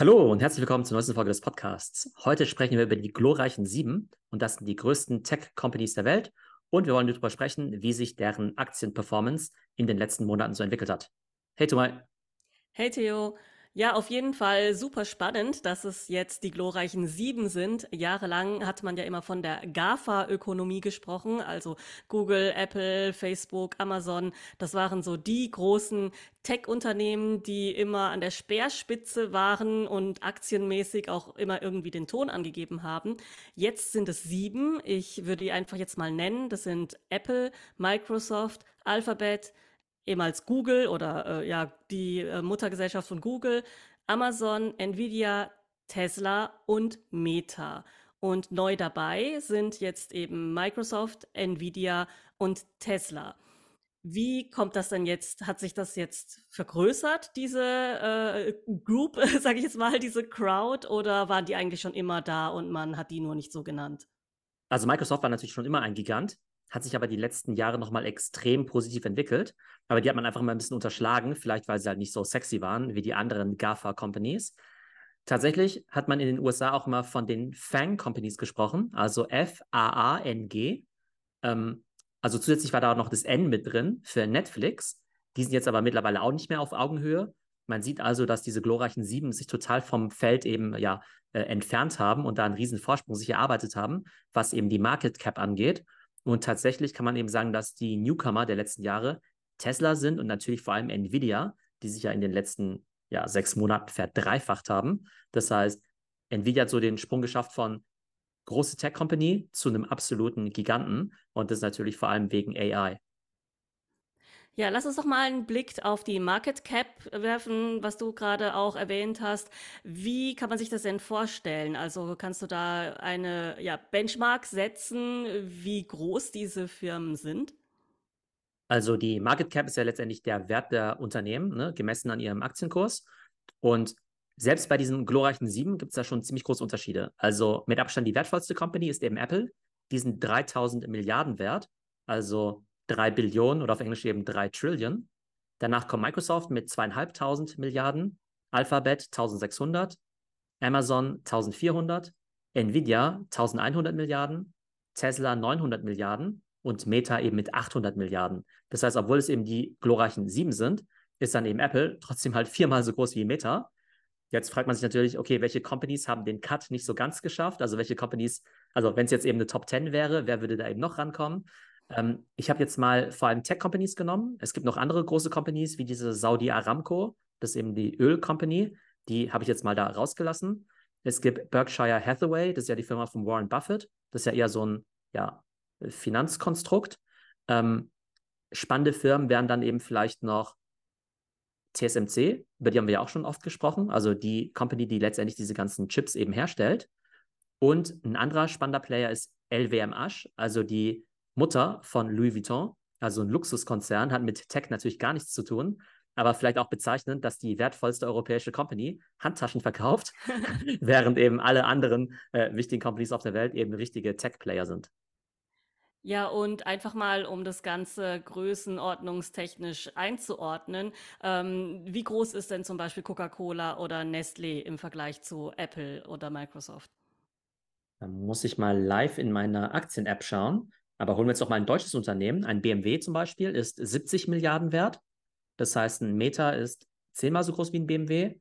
Hallo und herzlich willkommen zur neuesten Folge des Podcasts. Heute sprechen wir über die glorreichen Sieben und das sind die größten Tech-Companies der Welt. Und wir wollen darüber sprechen, wie sich deren Aktienperformance in den letzten Monaten so entwickelt hat. Hey Tomai. Hey Theo. Ja, auf jeden Fall super spannend, dass es jetzt die glorreichen Sieben sind. Jahrelang hat man ja immer von der GAFA-Ökonomie gesprochen, also Google, Apple, Facebook, Amazon. Das waren so die großen Tech-Unternehmen, die immer an der Speerspitze waren und aktienmäßig auch immer irgendwie den Ton angegeben haben. Jetzt sind es sieben. Ich würde die einfach jetzt mal nennen. Das sind Apple, Microsoft, Alphabet, ehemals Google oder äh, ja die äh, Muttergesellschaft von Google, Amazon, Nvidia, Tesla und Meta. Und neu dabei sind jetzt eben Microsoft, Nvidia und Tesla. Wie kommt das denn jetzt? Hat sich das jetzt vergrößert, diese äh, Group, sage ich jetzt mal, diese Crowd, oder waren die eigentlich schon immer da und man hat die nur nicht so genannt? Also Microsoft war natürlich schon immer ein Gigant hat sich aber die letzten Jahre nochmal extrem positiv entwickelt. Aber die hat man einfach mal ein bisschen unterschlagen, vielleicht weil sie halt nicht so sexy waren wie die anderen GAFA-Companies. Tatsächlich hat man in den USA auch immer von den FANG-Companies gesprochen, also F-A-A-N-G. Ähm, also zusätzlich war da auch noch das N mit drin für Netflix. Die sind jetzt aber mittlerweile auch nicht mehr auf Augenhöhe. Man sieht also, dass diese glorreichen Sieben sich total vom Feld eben ja äh, entfernt haben und da einen riesen Vorsprung sich erarbeitet haben, was eben die Market Cap angeht. Und tatsächlich kann man eben sagen, dass die Newcomer der letzten Jahre Tesla sind und natürlich vor allem Nvidia, die sich ja in den letzten ja, sechs Monaten verdreifacht haben. Das heißt, Nvidia hat so den Sprung geschafft von große Tech-Company zu einem absoluten Giganten und das natürlich vor allem wegen AI. Ja, lass uns doch mal einen Blick auf die Market Cap werfen, was du gerade auch erwähnt hast. Wie kann man sich das denn vorstellen? Also kannst du da eine ja, Benchmark setzen, wie groß diese Firmen sind? Also die Market Cap ist ja letztendlich der Wert der Unternehmen, ne, gemessen an ihrem Aktienkurs. Und selbst bei diesen glorreichen sieben gibt es da schon ziemlich große Unterschiede. Also mit Abstand die wertvollste Company ist eben Apple. Die sind 3000 Milliarden wert. Also 3 Billionen oder auf Englisch eben 3 Trillion. Danach kommt Microsoft mit zweieinhalbtausend Milliarden, Alphabet 1600, Amazon 1400, Nvidia 1100 Milliarden, Tesla 900 Milliarden und Meta eben mit 800 Milliarden. Das heißt, obwohl es eben die glorreichen sieben sind, ist dann eben Apple trotzdem halt viermal so groß wie Meta. Jetzt fragt man sich natürlich, okay, welche Companies haben den Cut nicht so ganz geschafft? Also welche Companies, also wenn es jetzt eben eine Top 10 wäre, wer würde da eben noch rankommen? Ähm, ich habe jetzt mal vor allem Tech-Companies genommen. Es gibt noch andere große Companies, wie diese Saudi Aramco, das ist eben die Öl-Company. Die habe ich jetzt mal da rausgelassen. Es gibt Berkshire Hathaway, das ist ja die Firma von Warren Buffett. Das ist ja eher so ein ja, Finanzkonstrukt. Ähm, spannende Firmen wären dann eben vielleicht noch TSMC, über die haben wir ja auch schon oft gesprochen, also die Company, die letztendlich diese ganzen Chips eben herstellt. Und ein anderer spannender Player ist LWMH, also die Mutter von Louis Vuitton, also ein Luxuskonzern, hat mit Tech natürlich gar nichts zu tun, aber vielleicht auch bezeichnend, dass die wertvollste europäische Company Handtaschen verkauft, während eben alle anderen äh, wichtigen Companies auf der Welt eben richtige Tech-Player sind. Ja, und einfach mal, um das Ganze größenordnungstechnisch einzuordnen, ähm, wie groß ist denn zum Beispiel Coca-Cola oder Nestlé im Vergleich zu Apple oder Microsoft? Da muss ich mal live in meiner Aktien-App schauen. Aber holen wir jetzt noch mal ein deutsches Unternehmen. Ein BMW zum Beispiel ist 70 Milliarden wert. Das heißt, ein Meta ist zehnmal so groß wie ein BMW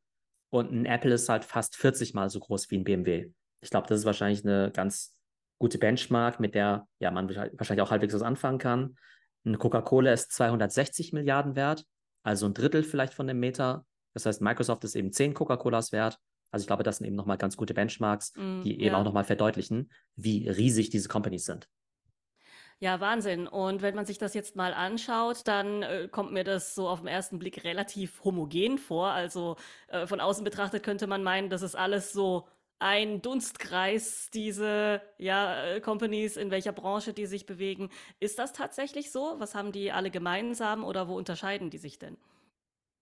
und ein Apple ist halt fast 40 mal so groß wie ein BMW. Ich glaube, das ist wahrscheinlich eine ganz gute Benchmark, mit der ja man wahrscheinlich auch halbwegs was anfangen kann. Eine Coca-Cola ist 260 Milliarden wert, also ein Drittel vielleicht von dem Meta. Das heißt, Microsoft ist eben 10 Coca-Colas wert. Also ich glaube, das sind eben nochmal ganz gute Benchmarks, mm, die eben ja. auch nochmal verdeutlichen, wie riesig diese Companies sind. Ja, Wahnsinn. Und wenn man sich das jetzt mal anschaut, dann äh, kommt mir das so auf den ersten Blick relativ homogen vor. Also äh, von außen betrachtet könnte man meinen, das ist alles so ein Dunstkreis, diese ja, äh, Companies, in welcher Branche die sich bewegen. Ist das tatsächlich so? Was haben die alle gemeinsam oder wo unterscheiden die sich denn?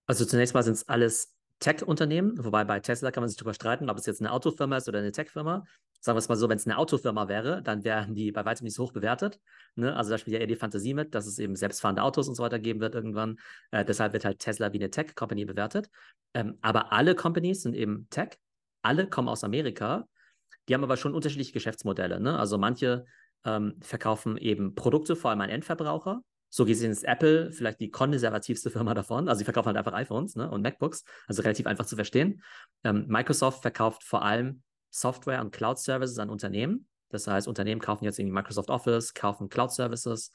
Also zunächst mal sind es alles Tech-Unternehmen, wobei bei Tesla kann man sich darüber streiten, ob es jetzt eine Autofirma ist oder eine Tech-Firma. Sagen wir es mal so, wenn es eine Autofirma wäre, dann wären die bei weitem nicht so hoch bewertet. Ne? Also da spielt ja eher die Fantasie mit, dass es eben selbstfahrende Autos und so weiter geben wird irgendwann. Äh, deshalb wird halt Tesla wie eine Tech-Company bewertet. Ähm, aber alle Companies sind eben Tech. alle kommen aus Amerika. Die haben aber schon unterschiedliche Geschäftsmodelle. Ne? Also manche ähm, verkaufen eben Produkte, vor allem an Endverbraucher. So gesehen ist Apple vielleicht die konservativste Firma davon. Also sie verkaufen halt einfach iPhones ne? und MacBooks, also relativ einfach zu verstehen. Ähm, Microsoft verkauft vor allem Software und Cloud-Services an Unternehmen. Das heißt, Unternehmen kaufen jetzt irgendwie Microsoft Office, kaufen Cloud-Services.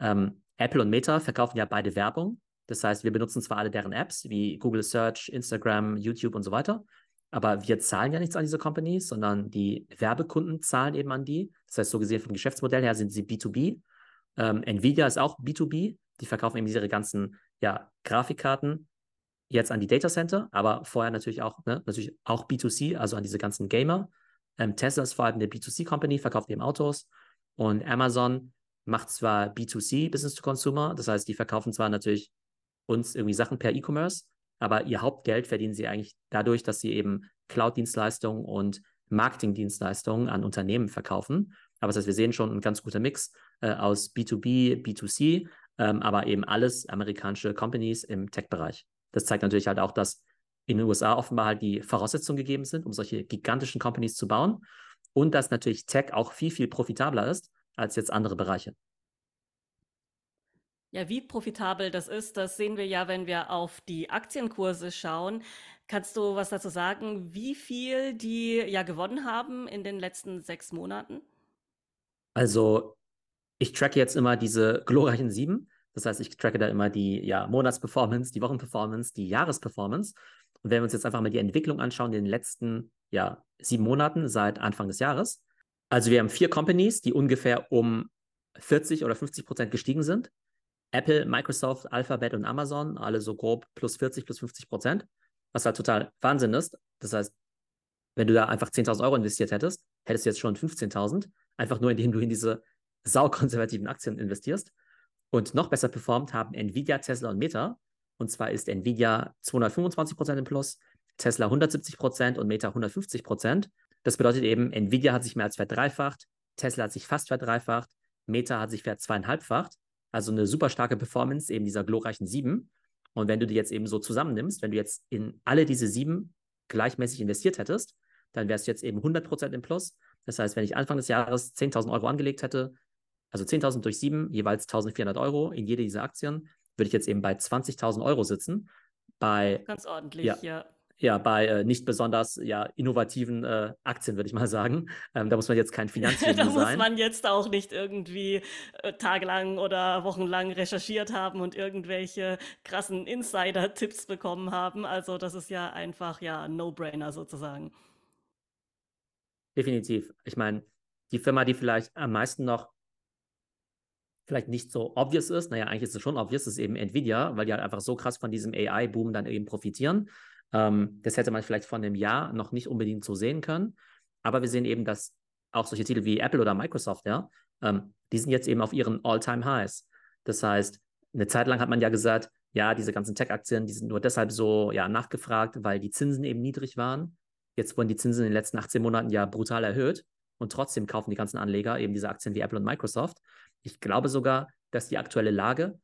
Ähm, Apple und Meta verkaufen ja beide Werbung. Das heißt, wir benutzen zwar alle deren Apps wie Google Search, Instagram, YouTube und so weiter, aber wir zahlen ja nichts an diese Companies, sondern die Werbekunden zahlen eben an die. Das heißt, so gesehen vom Geschäftsmodell her sind sie B2B. Ähm, Nvidia ist auch B2B. Die verkaufen eben ihre ganzen ja, Grafikkarten jetzt an die Data Center, aber vorher natürlich auch, ne, natürlich auch B2C, also an diese ganzen Gamer. Ähm, Tesla ist vor allem eine B2C-Company, verkauft eben Autos. Und Amazon macht zwar B2C, Business to Consumer, das heißt, die verkaufen zwar natürlich uns irgendwie Sachen per E-Commerce, aber ihr Hauptgeld verdienen sie eigentlich dadurch, dass sie eben Cloud-Dienstleistungen und Marketing-Dienstleistungen an Unternehmen verkaufen. Aber das heißt, wir sehen schon einen ganz guter Mix äh, aus B2B, B2C, ähm, aber eben alles amerikanische Companies im Tech-Bereich. Das zeigt natürlich halt auch, dass in den USA offenbar halt die Voraussetzungen gegeben sind, um solche gigantischen Companies zu bauen und dass natürlich Tech auch viel, viel profitabler ist als jetzt andere Bereiche. Ja, wie profitabel das ist, das sehen wir ja, wenn wir auf die Aktienkurse schauen. Kannst du was dazu sagen, wie viel die ja gewonnen haben in den letzten sechs Monaten? Also, ich tracke jetzt immer diese glorreichen sieben. Das heißt, ich tracke da immer die ja, Monatsperformance, die Wochenperformance, die Jahresperformance. Und wenn wir uns jetzt einfach mal die Entwicklung anschauen in den letzten ja, sieben Monaten seit Anfang des Jahres. Also wir haben vier Companies, die ungefähr um 40 oder 50 Prozent gestiegen sind. Apple, Microsoft, Alphabet und Amazon, alle so grob plus 40, plus 50 Prozent, was halt total Wahnsinn ist. Das heißt, wenn du da einfach 10.000 Euro investiert hättest, hättest du jetzt schon 15.000, einfach nur indem du in diese saukonservativen Aktien investierst. Und noch besser performt haben Nvidia, Tesla und Meta. Und zwar ist Nvidia 225 Prozent im Plus, Tesla 170 Prozent und Meta 150 Prozent. Das bedeutet eben, Nvidia hat sich mehr als verdreifacht, Tesla hat sich fast verdreifacht, Meta hat sich verzweieinhalbfacht. Also eine super starke Performance eben dieser glorreichen sieben. Und wenn du die jetzt eben so zusammennimmst, wenn du jetzt in alle diese sieben gleichmäßig investiert hättest, dann wärst du jetzt eben 100% im Plus. Das heißt, wenn ich Anfang des Jahres 10.000 Euro angelegt hätte, also 10.000 durch sieben, jeweils 1.400 Euro in jede dieser Aktien, würde ich jetzt eben bei 20.000 Euro sitzen. Bei, Ganz ordentlich, ja. ja ja, bei äh, nicht besonders ja, innovativen äh, Aktien, würde ich mal sagen. Ähm, da muss man jetzt kein Finanzgenie sein. Da muss man jetzt auch nicht irgendwie äh, tagelang oder wochenlang recherchiert haben und irgendwelche krassen Insider-Tipps bekommen haben. Also das ist ja einfach ja No-Brainer sozusagen. Definitiv. Ich meine, die Firma, die vielleicht am meisten noch vielleicht nicht so obvious ist, naja, eigentlich ist es schon obvious, ist eben Nvidia, weil die halt einfach so krass von diesem AI-Boom dann eben profitieren. Ähm, das hätte man vielleicht vor einem Jahr noch nicht unbedingt so sehen können. Aber wir sehen eben, dass auch solche Titel wie Apple oder Microsoft, ja, ähm, die sind jetzt eben auf ihren All-Time-Highs. Das heißt, eine Zeit lang hat man ja gesagt, ja, diese ganzen Tech-Aktien, die sind nur deshalb so ja, nachgefragt, weil die Zinsen eben niedrig waren. Jetzt wurden die Zinsen in den letzten 18 Monaten ja brutal erhöht und trotzdem kaufen die ganzen Anleger eben diese Aktien wie Apple und Microsoft. Ich glaube sogar, dass die aktuelle Lage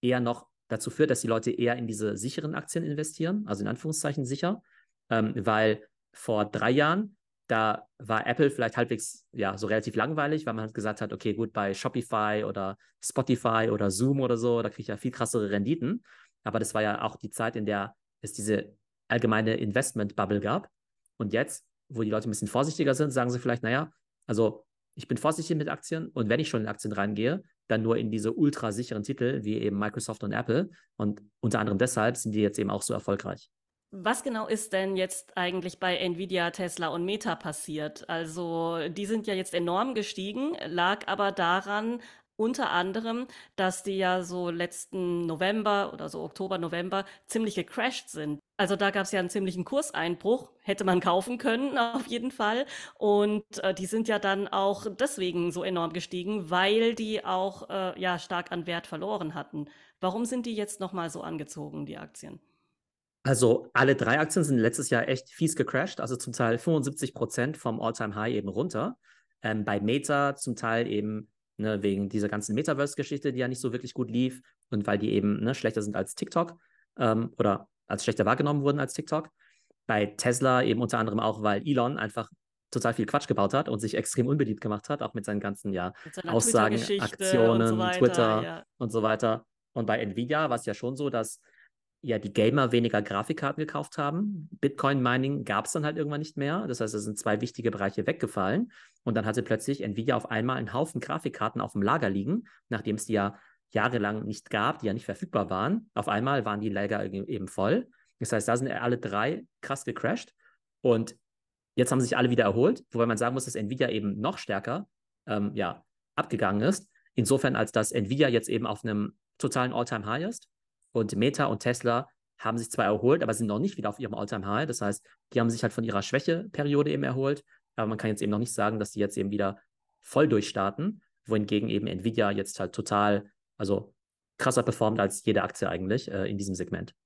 eher noch dazu führt, dass die Leute eher in diese sicheren Aktien investieren, also in Anführungszeichen sicher, ähm, weil vor drei Jahren, da war Apple vielleicht halbwegs, ja, so relativ langweilig, weil man halt gesagt hat, okay, gut, bei Shopify oder Spotify oder Zoom oder so, da kriege ich ja viel krassere Renditen. Aber das war ja auch die Zeit, in der es diese allgemeine Investment-Bubble gab. Und jetzt, wo die Leute ein bisschen vorsichtiger sind, sagen sie vielleicht, naja, also ich bin vorsichtig mit Aktien und wenn ich schon in Aktien reingehe, dann nur in diese ultra sicheren Titel wie eben Microsoft und Apple. Und unter anderem deshalb sind die jetzt eben auch so erfolgreich. Was genau ist denn jetzt eigentlich bei Nvidia, Tesla und Meta passiert? Also die sind ja jetzt enorm gestiegen, lag aber daran, unter anderem, dass die ja so letzten November oder so Oktober, November ziemlich gecrashed sind. Also da gab es ja einen ziemlichen Kurseinbruch, hätte man kaufen können auf jeden Fall. Und äh, die sind ja dann auch deswegen so enorm gestiegen, weil die auch äh, ja stark an Wert verloren hatten. Warum sind die jetzt nochmal so angezogen, die Aktien? Also alle drei Aktien sind letztes Jahr echt fies gecrashed, also zum Teil 75 Prozent vom All-Time-High eben runter. Ähm, bei Meta zum Teil eben ne, wegen dieser ganzen Metaverse-Geschichte, die ja nicht so wirklich gut lief und weil die eben ne, schlechter sind als TikTok ähm, oder als schlechter wahrgenommen wurden als TikTok. Bei Tesla eben unter anderem auch, weil Elon einfach total viel Quatsch gebaut hat und sich extrem unbeliebt gemacht hat, auch mit seinen ganzen ja, Aussagen, Aktionen, so weiter, Twitter ja. und so weiter. Und bei Nvidia war es ja schon so, dass ja die Gamer weniger Grafikkarten gekauft haben. Bitcoin-Mining gab es dann halt irgendwann nicht mehr. Das heißt, es sind zwei wichtige Bereiche weggefallen. Und dann hatte plötzlich Nvidia auf einmal einen Haufen Grafikkarten auf dem Lager liegen, nachdem es die ja jahrelang nicht gab, die ja nicht verfügbar waren. Auf einmal waren die Lager eben voll. Das heißt, da sind alle drei krass gecrashed. Und Jetzt haben sich alle wieder erholt, wobei man sagen muss, dass Nvidia eben noch stärker ähm, ja, abgegangen ist. Insofern, als dass Nvidia jetzt eben auf einem totalen All-Time-High ist und Meta und Tesla haben sich zwar erholt, aber sind noch nicht wieder auf ihrem All-Time-High. Das heißt, die haben sich halt von ihrer Schwächeperiode eben erholt, aber man kann jetzt eben noch nicht sagen, dass die jetzt eben wieder voll durchstarten, wohingegen eben Nvidia jetzt halt total, also krasser performt als jede Aktie eigentlich äh, in diesem Segment.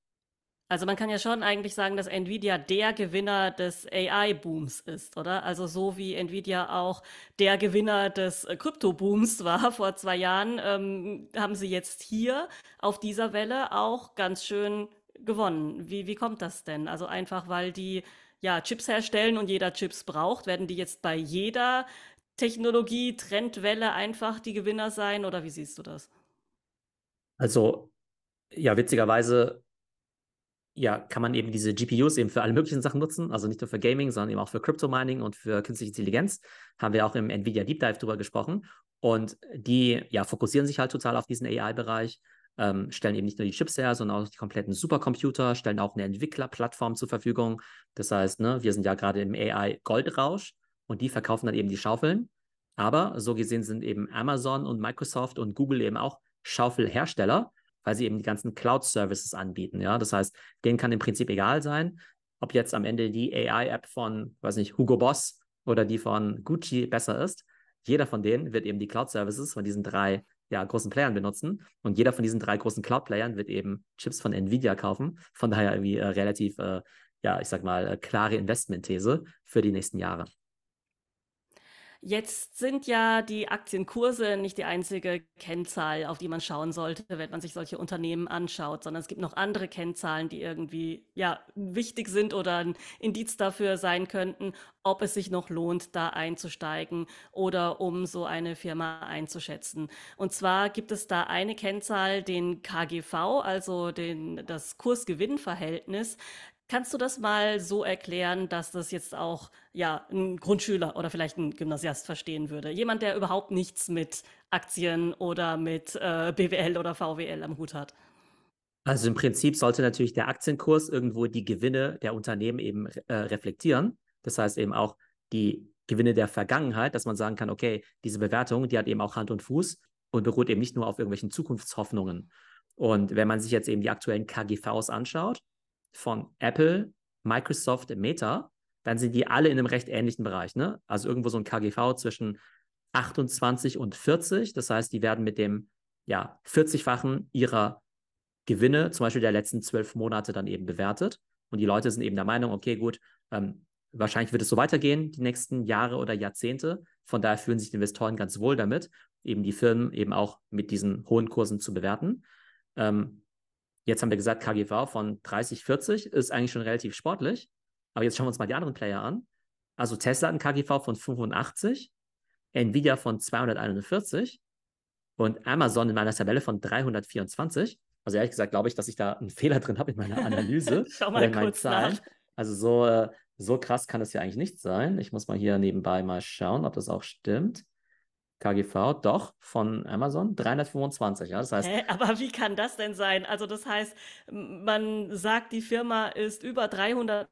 Also man kann ja schon eigentlich sagen, dass Nvidia der Gewinner des AI-Booms ist, oder? Also so wie Nvidia auch der Gewinner des äh, Krypto-Booms war vor zwei Jahren, ähm, haben sie jetzt hier auf dieser Welle auch ganz schön gewonnen. Wie, wie kommt das denn? Also einfach, weil die ja Chips herstellen und jeder Chips braucht, werden die jetzt bei jeder Technologie, Trendwelle einfach die Gewinner sein oder wie siehst du das? Also ja, witzigerweise ja, kann man eben diese GPUs eben für alle möglichen Sachen nutzen, also nicht nur für Gaming, sondern eben auch für Crypto Mining und für künstliche Intelligenz. Haben wir auch im Nvidia Deep Dive drüber gesprochen. Und die ja, fokussieren sich halt total auf diesen AI-Bereich, ähm, stellen eben nicht nur die Chips her, sondern auch die kompletten Supercomputer, stellen auch eine Entwicklerplattform zur Verfügung. Das heißt, ne, wir sind ja gerade im AI-Goldrausch und die verkaufen dann eben die Schaufeln. Aber so gesehen sind eben Amazon und Microsoft und Google eben auch Schaufelhersteller weil sie eben die ganzen Cloud-Services anbieten. Ja? Das heißt, denen kann im Prinzip egal sein, ob jetzt am Ende die AI-App von, weiß nicht, Hugo Boss oder die von Gucci besser ist. Jeder von denen wird eben die Cloud-Services von diesen drei ja, großen Playern benutzen. Und jeder von diesen drei großen Cloud-Playern wird eben Chips von Nvidia kaufen. Von daher irgendwie äh, relativ, äh, ja, ich sag mal, äh, klare Investmentthese für die nächsten Jahre. Jetzt sind ja die Aktienkurse nicht die einzige Kennzahl, auf die man schauen sollte, wenn man sich solche Unternehmen anschaut, sondern es gibt noch andere Kennzahlen, die irgendwie ja wichtig sind oder ein Indiz dafür sein könnten, ob es sich noch lohnt, da einzusteigen oder um so eine Firma einzuschätzen. Und zwar gibt es da eine Kennzahl, den KGV, also den, das Kurs-Gewinn-Verhältnis. Kannst du das mal so erklären, dass das jetzt auch ja ein Grundschüler oder vielleicht ein Gymnasiast verstehen würde? Jemand, der überhaupt nichts mit Aktien oder mit äh, BWL oder VWL am Hut hat. Also im Prinzip sollte natürlich der Aktienkurs irgendwo die Gewinne der Unternehmen eben äh, reflektieren. Das heißt eben auch die Gewinne der Vergangenheit, dass man sagen kann, okay, diese Bewertung, die hat eben auch Hand und Fuß und beruht eben nicht nur auf irgendwelchen Zukunftshoffnungen. Und wenn man sich jetzt eben die aktuellen KGVs anschaut, von Apple, Microsoft, Meta, dann sind die alle in einem recht ähnlichen Bereich. Ne? Also irgendwo so ein KGV zwischen 28 und 40. Das heißt, die werden mit dem ja, 40-fachen ihrer Gewinne, zum Beispiel der letzten zwölf Monate, dann eben bewertet. Und die Leute sind eben der Meinung, okay, gut, ähm, wahrscheinlich wird es so weitergehen, die nächsten Jahre oder Jahrzehnte. Von daher fühlen sich die Investoren ganz wohl damit, eben die Firmen eben auch mit diesen hohen Kursen zu bewerten. Ähm, Jetzt haben wir gesagt, KGV von 30, 40 ist eigentlich schon relativ sportlich. Aber jetzt schauen wir uns mal die anderen Player an. Also Tesla hat einen KGV von 85, Nvidia von 241 und Amazon in meiner Tabelle von 324. Also ehrlich gesagt glaube ich, dass ich da einen Fehler drin habe in meiner Analyse. Schau mal kurz Zahlen. Nach. Also so, äh, so krass kann es ja eigentlich nicht sein. Ich muss mal hier nebenbei mal schauen, ob das auch stimmt. KGV, doch, von Amazon 325. Ja, das heißt, Hä? Aber wie kann das denn sein? Also das heißt, man sagt, die Firma ist über 300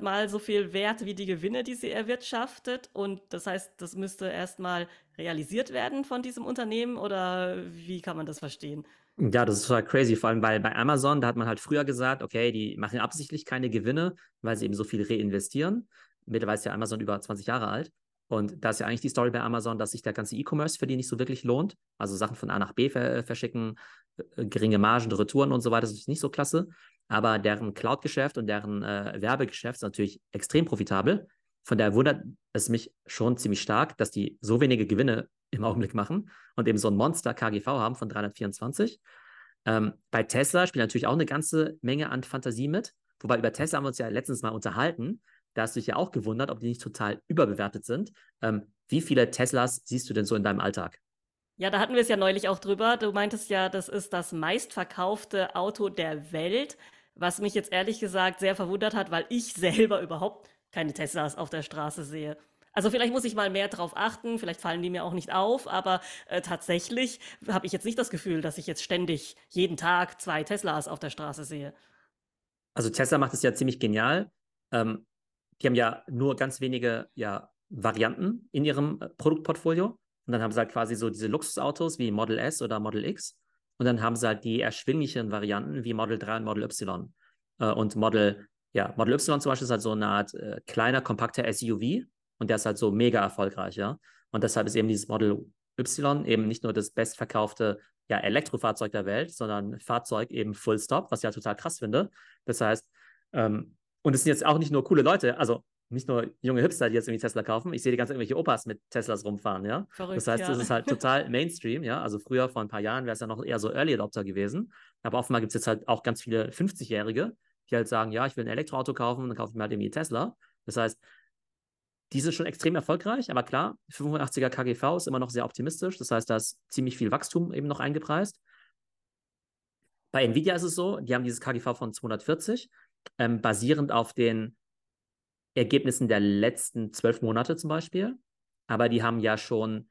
mal so viel wert wie die Gewinne, die sie erwirtschaftet. Und das heißt, das müsste erstmal realisiert werden von diesem Unternehmen oder wie kann man das verstehen? Ja, das ist total crazy, vor allem weil bei Amazon, da hat man halt früher gesagt, okay, die machen absichtlich keine Gewinne, weil sie eben so viel reinvestieren. Mittlerweile ist ja Amazon über 20 Jahre alt. Und da ist ja eigentlich die Story bei Amazon, dass sich der ganze E-Commerce für die nicht so wirklich lohnt. Also Sachen von A nach B ver verschicken, äh, geringe Margen, Retouren und so weiter, das ist nicht so klasse. Aber deren Cloud-Geschäft und deren äh, Werbegeschäft ist natürlich extrem profitabel. Von daher wundert es mich schon ziemlich stark, dass die so wenige Gewinne im Augenblick machen und eben so ein Monster KGV haben von 324. Ähm, bei Tesla spielt natürlich auch eine ganze Menge an Fantasie mit. Wobei über Tesla haben wir uns ja letztens mal unterhalten. Da hast du dich ja auch gewundert, ob die nicht total überbewertet sind. Ähm, wie viele Teslas siehst du denn so in deinem Alltag? Ja, da hatten wir es ja neulich auch drüber. Du meintest ja, das ist das meistverkaufte Auto der Welt, was mich jetzt ehrlich gesagt sehr verwundert hat, weil ich selber überhaupt keine Teslas auf der Straße sehe. Also vielleicht muss ich mal mehr drauf achten, vielleicht fallen die mir auch nicht auf, aber äh, tatsächlich habe ich jetzt nicht das Gefühl, dass ich jetzt ständig jeden Tag zwei Teslas auf der Straße sehe. Also Tesla macht es ja ziemlich genial. Ähm, die haben ja nur ganz wenige ja, Varianten in ihrem äh, Produktportfolio. Und dann haben sie halt quasi so diese Luxusautos wie Model S oder Model X. Und dann haben sie halt die erschwinglichen Varianten wie Model 3 und Model Y. Äh, und Model, ja, Model Y zum Beispiel ist halt so eine Art äh, kleiner, kompakter SUV. Und der ist halt so mega erfolgreich, ja. Und deshalb ist eben dieses Model Y eben nicht nur das bestverkaufte ja, Elektrofahrzeug der Welt, sondern Fahrzeug eben Full Stop, was ich ja total krass finde. Das heißt, ähm, und es sind jetzt auch nicht nur coole Leute, also nicht nur junge Hipster, die jetzt irgendwie Tesla kaufen. Ich sehe die ganzen irgendwelche Opas mit Teslas rumfahren, ja. Verrückt, das heißt, ja. das ist halt total Mainstream, ja. Also früher, vor ein paar Jahren, wäre es ja noch eher so Early Adopter gewesen. Aber offenbar gibt es jetzt halt auch ganz viele 50-Jährige, die halt sagen, ja, ich will ein Elektroauto kaufen, dann kaufe ich mir halt irgendwie Tesla. Das heißt, die sind schon extrem erfolgreich, aber klar, 85er KGV ist immer noch sehr optimistisch. Das heißt, da ist ziemlich viel Wachstum eben noch eingepreist. Bei Nvidia ist es so, die haben dieses KGV von 240, ähm, basierend auf den Ergebnissen der letzten zwölf Monate zum Beispiel. Aber die haben ja schon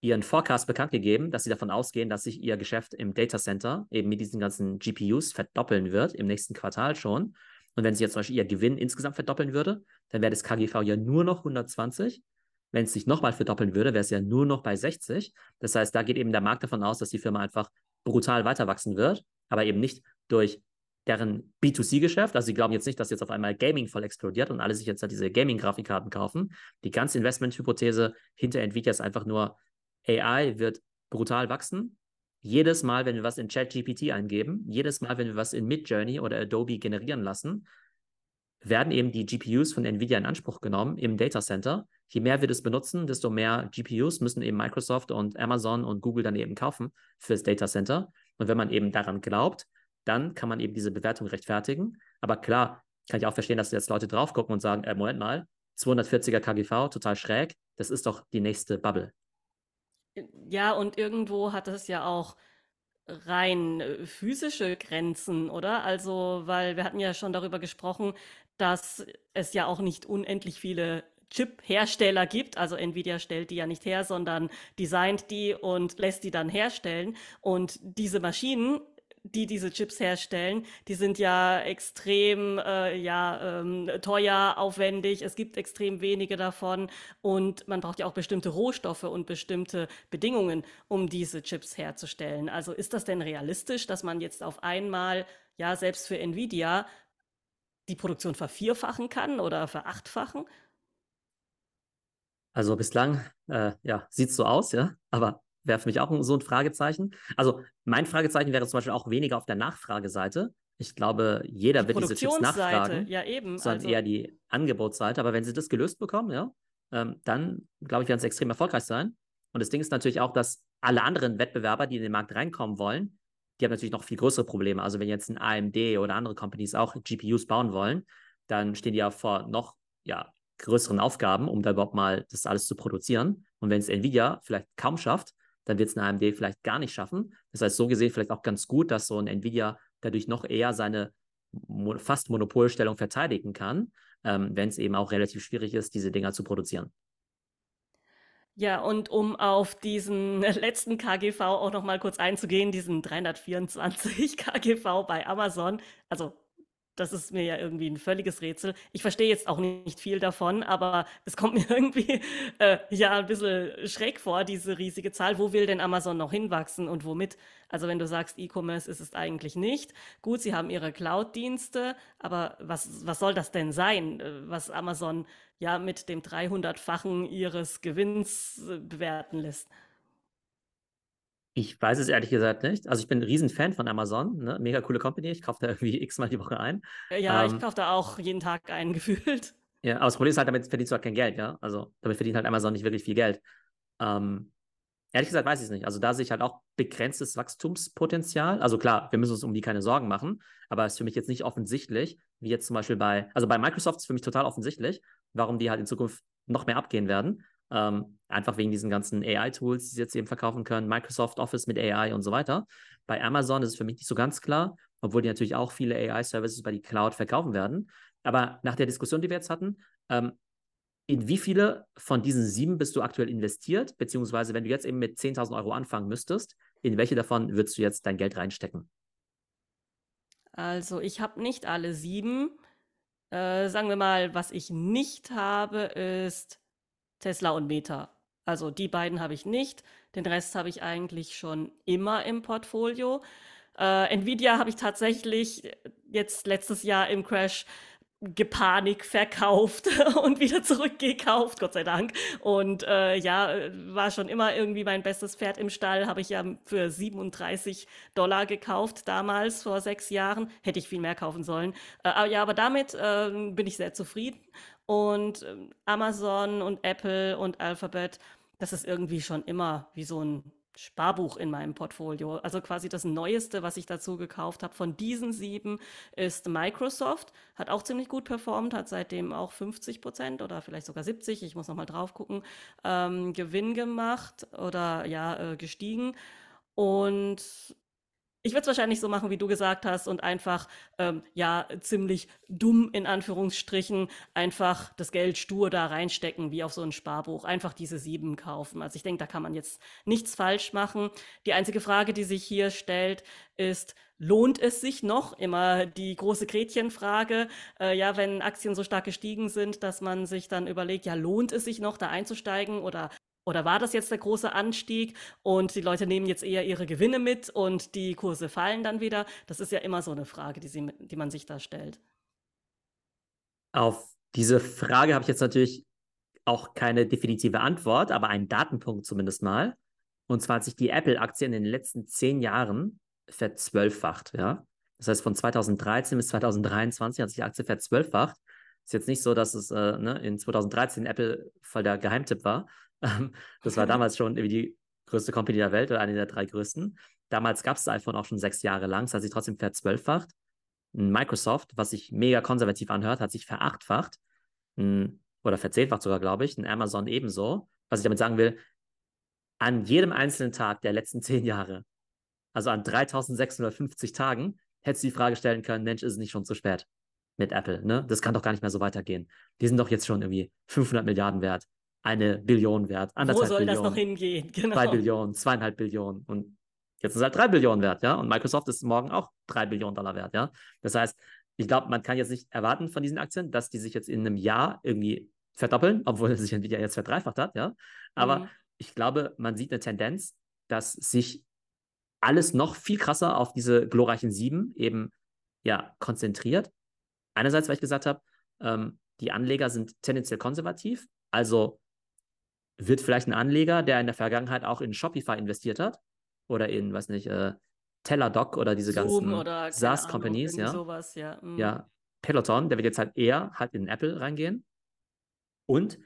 ihren Forecast bekannt gegeben, dass sie davon ausgehen, dass sich ihr Geschäft im Data Center eben mit diesen ganzen GPUs verdoppeln wird, im nächsten Quartal schon. Und wenn sich jetzt zum Beispiel ihr Gewinn insgesamt verdoppeln würde, dann wäre das KGV ja nur noch 120. Wenn es sich nochmal verdoppeln würde, wäre es ja nur noch bei 60. Das heißt, da geht eben der Markt davon aus, dass die Firma einfach brutal weiter wachsen wird, aber eben nicht durch deren B2C-Geschäft. Also sie glauben jetzt nicht, dass jetzt auf einmal Gaming voll explodiert und alle sich jetzt halt diese Gaming-Grafikkarten kaufen. Die ganze Investment-Hypothese hinter Nvidia ist einfach nur, AI wird brutal wachsen jedes Mal, wenn wir was in ChatGPT eingeben, jedes Mal, wenn wir was in Midjourney oder Adobe generieren lassen, werden eben die GPUs von Nvidia in Anspruch genommen im Data Center. Je mehr wir das benutzen, desto mehr GPUs müssen eben Microsoft und Amazon und Google dann eben kaufen fürs Data Center. Und wenn man eben daran glaubt, dann kann man eben diese Bewertung rechtfertigen. Aber klar, kann ich auch verstehen, dass jetzt Leute drauf gucken und sagen, äh, Moment mal, 240er KGV, total schräg, das ist doch die nächste Bubble. Ja, und irgendwo hat es ja auch rein äh, physische Grenzen, oder? Also, weil wir hatten ja schon darüber gesprochen, dass es ja auch nicht unendlich viele Chip-Hersteller gibt. Also Nvidia stellt die ja nicht her, sondern designt die und lässt die dann herstellen. Und diese Maschinen die diese Chips herstellen, die sind ja extrem äh, ja, ähm, teuer, aufwendig. Es gibt extrem wenige davon und man braucht ja auch bestimmte Rohstoffe und bestimmte Bedingungen, um diese Chips herzustellen. Also ist das denn realistisch, dass man jetzt auf einmal, ja, selbst für Nvidia die Produktion vervierfachen kann oder verachtfachen? Also bislang, äh, ja, sieht so aus, ja, aber wäre für mich auch so ein Fragezeichen. Also mein Fragezeichen wäre zum Beispiel auch weniger auf der Nachfrageseite. Ich glaube, jeder die wird diese Chips nachfragen. Ja, eben. Sondern also. eher die Angebotsseite. Aber wenn sie das gelöst bekommen, ja, ähm, dann glaube ich, werden sie extrem erfolgreich sein. Und das Ding ist natürlich auch, dass alle anderen Wettbewerber, die in den Markt reinkommen wollen, die haben natürlich noch viel größere Probleme. Also wenn jetzt ein AMD oder andere Companies auch GPUs bauen wollen, dann stehen die ja vor noch ja, größeren Aufgaben, um da überhaupt mal das alles zu produzieren. Und wenn es Nvidia vielleicht kaum schafft, dann wird es eine AMD vielleicht gar nicht schaffen. Das heißt, so gesehen vielleicht auch ganz gut, dass so ein Nvidia dadurch noch eher seine fast Monopolstellung verteidigen kann, ähm, wenn es eben auch relativ schwierig ist, diese Dinger zu produzieren. Ja, und um auf diesen letzten KGV auch noch mal kurz einzugehen, diesen 324 KGV bei Amazon, also das ist mir ja irgendwie ein völliges Rätsel. Ich verstehe jetzt auch nicht viel davon, aber es kommt mir irgendwie äh, ja ein bisschen schräg vor, diese riesige Zahl. Wo will denn Amazon noch hinwachsen und womit? Also wenn du sagst, E-Commerce ist es eigentlich nicht. Gut, sie haben ihre Cloud-Dienste, aber was, was soll das denn sein, äh, was Amazon ja mit dem 300-fachen ihres Gewinns äh, bewerten lässt? Ich weiß es ehrlich gesagt nicht. Also ich bin ein Riesenfan von Amazon, ne? mega coole Company. Ich kaufe da irgendwie x-mal die Woche ein. Ja, ähm, ich kaufe da auch jeden Tag einen gefühlt. Ja, aber das Problem ist halt, damit verdienst du halt kein Geld, ja. Also damit verdient halt Amazon nicht wirklich viel Geld. Ähm, Ehrlich gesagt weiß ich es nicht. Also da sehe ich halt auch begrenztes Wachstumspotenzial. Also klar, wir müssen uns um die keine Sorgen machen, aber es ist für mich jetzt nicht offensichtlich, wie jetzt zum Beispiel bei, also bei Microsoft ist für mich total offensichtlich, warum die halt in Zukunft noch mehr abgehen werden. Ähm, einfach wegen diesen ganzen AI-Tools, die sie jetzt eben verkaufen können, Microsoft Office mit AI und so weiter. Bei Amazon ist es für mich nicht so ganz klar, obwohl die natürlich auch viele AI-Services bei die Cloud verkaufen werden. Aber nach der Diskussion, die wir jetzt hatten, ähm, in wie viele von diesen sieben bist du aktuell investiert? Beziehungsweise, wenn du jetzt eben mit 10.000 Euro anfangen müsstest, in welche davon würdest du jetzt dein Geld reinstecken? Also, ich habe nicht alle sieben. Äh, sagen wir mal, was ich nicht habe, ist Tesla und Meta. Also die beiden habe ich nicht. Den Rest habe ich eigentlich schon immer im Portfolio. Äh, Nvidia habe ich tatsächlich jetzt letztes Jahr im Crash gepanik verkauft und wieder zurückgekauft, Gott sei Dank. Und äh, ja, war schon immer irgendwie mein bestes Pferd im Stall. Habe ich ja für 37 Dollar gekauft damals, vor sechs Jahren. Hätte ich viel mehr kaufen sollen. Äh, ja, aber damit äh, bin ich sehr zufrieden. Und äh, Amazon und Apple und Alphabet, das ist irgendwie schon immer wie so ein Sparbuch in meinem Portfolio. Also quasi das Neueste, was ich dazu gekauft habe von diesen sieben, ist Microsoft. Hat auch ziemlich gut performt, hat seitdem auch 50 Prozent oder vielleicht sogar 70, ich muss nochmal drauf gucken, ähm, Gewinn gemacht oder ja, äh, gestiegen. Und ich würde es wahrscheinlich so machen, wie du gesagt hast, und einfach, ähm, ja, ziemlich dumm in Anführungsstrichen, einfach das Geld stur da reinstecken, wie auf so ein Sparbuch. Einfach diese sieben kaufen. Also ich denke, da kann man jetzt nichts falsch machen. Die einzige Frage, die sich hier stellt, ist, lohnt es sich noch? Immer die große Gretchenfrage. Äh, ja, wenn Aktien so stark gestiegen sind, dass man sich dann überlegt, ja, lohnt es sich noch, da einzusteigen oder oder war das jetzt der große Anstieg und die Leute nehmen jetzt eher ihre Gewinne mit und die Kurse fallen dann wieder? Das ist ja immer so eine Frage, die, sie, die man sich da stellt. Auf diese Frage habe ich jetzt natürlich auch keine definitive Antwort, aber einen Datenpunkt zumindest mal. Und zwar hat sich die Apple-Aktie in den letzten zehn Jahren verzwölffacht. Ja? Das heißt, von 2013 bis 2023 hat sich die Aktie verzwölffacht. Ist jetzt nicht so, dass es äh, ne, in 2013 Apple voll der Geheimtipp war, das war damals schon irgendwie die größte Company der Welt oder eine der drei größten. Damals gab es das iPhone auch schon sechs Jahre lang, es hat sich trotzdem verzwölffacht. Microsoft, was sich mega konservativ anhört, hat sich verachtfacht oder verzehnfacht sogar, glaube ich. Ein Amazon ebenso. Was ich damit sagen will, an jedem einzelnen Tag der letzten zehn Jahre, also an 3650 Tagen, hättest du die Frage stellen können, Mensch, ist es nicht schon zu spät mit Apple? Ne? Das kann doch gar nicht mehr so weitergehen. Die sind doch jetzt schon irgendwie 500 Milliarden wert eine Billion wert. Wo soll Billionen, das noch hingehen? Genau. Zwei Billionen, zweieinhalb Billionen. Und jetzt ist es halt drei Billionen wert, ja. Und Microsoft ist morgen auch drei Billionen Dollar wert, ja. Das heißt, ich glaube, man kann jetzt nicht erwarten von diesen Aktien, dass die sich jetzt in einem Jahr irgendwie verdoppeln, obwohl es sich Nvidia jetzt verdreifacht hat, ja. Aber mhm. ich glaube, man sieht eine Tendenz, dass sich alles noch viel krasser auf diese glorreichen sieben eben ja konzentriert. Einerseits, weil ich gesagt habe, ähm, die Anleger sind tendenziell konservativ, also wird vielleicht ein Anleger, der in der Vergangenheit auch in Shopify investiert hat oder in, weiß nicht, äh, Teladoc oder diese Zoom ganzen SaaS-Companies, ja. Sowas, ja. Mhm. ja. Peloton, der wird jetzt halt eher halt in Apple reingehen. Und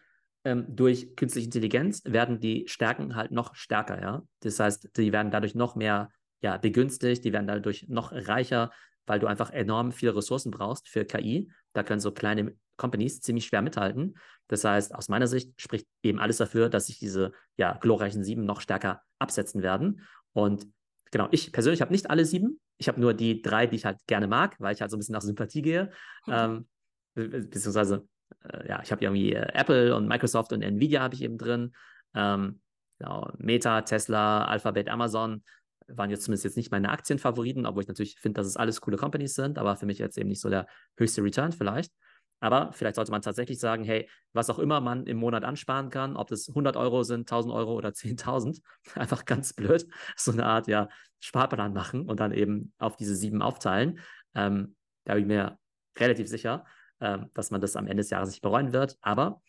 ähm, durch künstliche Intelligenz werden die Stärken halt noch stärker, ja. Das heißt, die werden dadurch noch mehr ja, begünstigt, die werden dadurch noch reicher, weil du einfach enorm viele Ressourcen brauchst für KI. Da können so kleine Companies ziemlich schwer mithalten. Das heißt, aus meiner Sicht spricht eben alles dafür, dass sich diese ja, glorreichen sieben noch stärker absetzen werden. Und genau, ich persönlich habe nicht alle sieben. Ich habe nur die drei, die ich halt gerne mag, weil ich halt so ein bisschen nach Sympathie gehe. Mhm. Ähm, beziehungsweise, äh, ja, ich habe irgendwie äh, Apple und Microsoft und Nvidia habe ich eben drin. Ähm, genau, Meta, Tesla, Alphabet, Amazon waren jetzt zumindest jetzt nicht meine Aktienfavoriten, obwohl ich natürlich finde, dass es alles coole Companies sind, aber für mich jetzt eben nicht so der höchste Return vielleicht. Aber vielleicht sollte man tatsächlich sagen, hey, was auch immer man im Monat ansparen kann, ob das 100 Euro sind, 1000 Euro oder 10.000, einfach ganz blöd, so eine Art ja, Sparplan machen und dann eben auf diese sieben aufteilen. Ähm, da bin ich mir relativ sicher, ähm, dass man das am Ende des Jahres nicht bereuen wird. Aber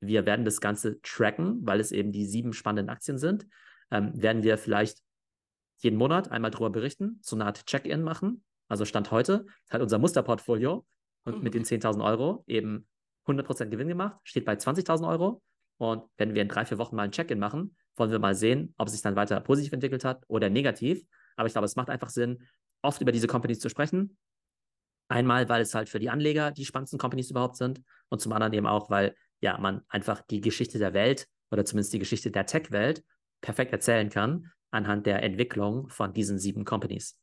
wir werden das Ganze tracken, weil es eben die sieben spannenden Aktien sind. Ähm, werden wir vielleicht jeden Monat einmal darüber berichten, so eine Art Check-in machen. Also Stand heute hat unser Musterportfolio und mit den 10.000 Euro eben 100% Gewinn gemacht, steht bei 20.000 Euro. Und wenn wir in drei, vier Wochen mal ein Check-in machen, wollen wir mal sehen, ob es sich dann weiter positiv entwickelt hat oder negativ. Aber ich glaube, es macht einfach Sinn, oft über diese Companies zu sprechen. Einmal, weil es halt für die Anleger die spannendsten Companies überhaupt sind und zum anderen eben auch, weil ja man einfach die Geschichte der Welt oder zumindest die Geschichte der Tech-Welt perfekt erzählen kann anhand der Entwicklung von diesen sieben Companies.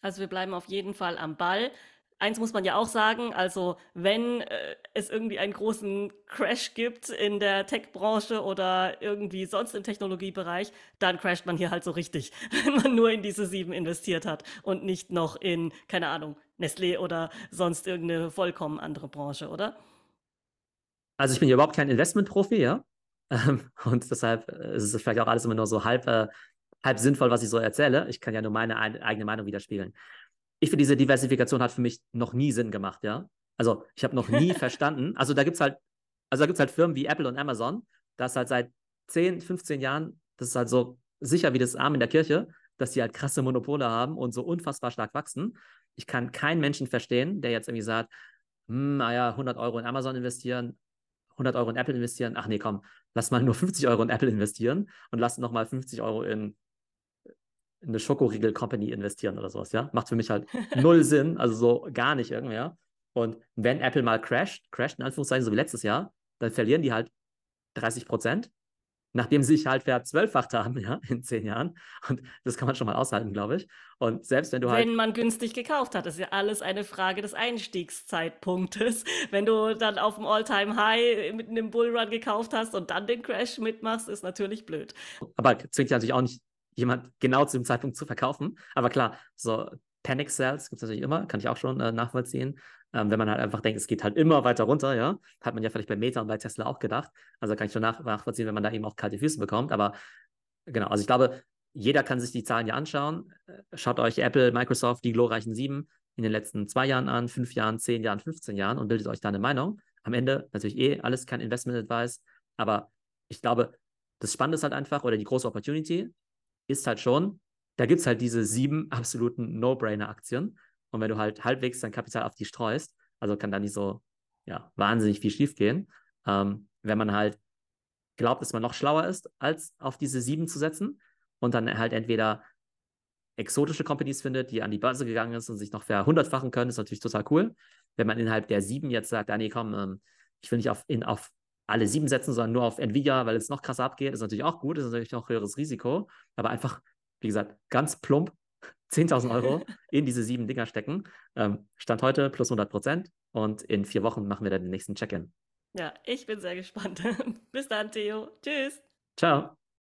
Also wir bleiben auf jeden Fall am Ball. Eins muss man ja auch sagen, also wenn äh, es irgendwie einen großen Crash gibt in der Tech-Branche oder irgendwie sonst im Technologiebereich, dann crasht man hier halt so richtig, wenn man nur in diese sieben investiert hat und nicht noch in, keine Ahnung, Nestlé oder sonst irgendeine vollkommen andere Branche, oder? Also ich bin ja überhaupt kein Investmentprofi, ja. Und deshalb äh, ist es vielleicht auch alles immer nur so halb, äh, halb sinnvoll, was ich so erzähle. Ich kann ja nur meine eigene Meinung widerspiegeln. Ich finde, diese Diversifikation hat für mich noch nie Sinn gemacht, ja. Also ich habe noch nie verstanden. Also da gibt es halt, also da gibt halt Firmen wie Apple und Amazon, das halt seit 10, 15 Jahren, das ist halt so sicher wie das Arm in der Kirche, dass die halt krasse Monopole haben und so unfassbar stark wachsen. Ich kann keinen Menschen verstehen, der jetzt irgendwie sagt, hm, naja, 100 Euro in Amazon investieren, 100 Euro in Apple investieren. Ach nee, komm, lass mal nur 50 Euro in Apple investieren und lass nochmal 50 Euro in eine Schokoriegel Company investieren oder sowas, ja. Macht für mich halt null Sinn, also so gar nicht irgendwie, ja. Und wenn Apple mal crasht, crasht in Anführungszeichen, so wie letztes Jahr, dann verlieren die halt 30 Prozent, nachdem sie sich halt verzwölffacht haben, ja, in zehn Jahren. Und das kann man schon mal aushalten, glaube ich. Und selbst wenn du halt. Wenn man günstig gekauft hat, ist ja alles eine Frage des Einstiegszeitpunktes. Wenn du dann auf dem All-Time-High mit einem Bullrun gekauft hast und dann den Crash mitmachst, ist natürlich blöd. Aber zwingt ja natürlich auch nicht jemand genau zu dem Zeitpunkt zu verkaufen. Aber klar, so Panic Sales gibt es natürlich immer, kann ich auch schon äh, nachvollziehen. Ähm, wenn man halt einfach denkt, es geht halt immer weiter runter, ja. Hat man ja vielleicht bei Meta und bei Tesla auch gedacht. Also kann ich schon nach, nachvollziehen, wenn man da eben auch kalte Füße bekommt. Aber genau, also ich glaube, jeder kann sich die Zahlen ja anschauen. Äh, schaut euch Apple, Microsoft, die glorreichen sieben in den letzten zwei Jahren an, fünf Jahren, zehn Jahren, 15 Jahren und bildet euch da eine Meinung. Am Ende natürlich eh alles kein Investment Advice, aber ich glaube, das Spannende ist halt einfach oder die große Opportunity ist halt schon, da gibt es halt diese sieben absoluten No-Brainer-Aktien. Und wenn du halt halbwegs dein Kapital auf die streust, also kann da nicht so ja, wahnsinnig viel schiefgehen. Ähm, wenn man halt glaubt, dass man noch schlauer ist, als auf diese sieben zu setzen und dann halt entweder exotische Companies findet, die an die Börse gegangen ist und sich noch verhundertfachen können, ist natürlich total cool. Wenn man innerhalb der sieben jetzt sagt, ah nee, komm, ähm, ich will nicht auf, in, auf alle sieben setzen, sondern nur auf Nvidia, weil es noch krasser abgeht, ist natürlich auch gut, ist natürlich auch höheres Risiko, aber einfach, wie gesagt, ganz plump 10.000 Euro in diese sieben Dinger stecken. Ähm, Stand heute plus 100 Prozent und in vier Wochen machen wir dann den nächsten Check-in. Ja, ich bin sehr gespannt. Bis dann, Theo. Tschüss. Ciao.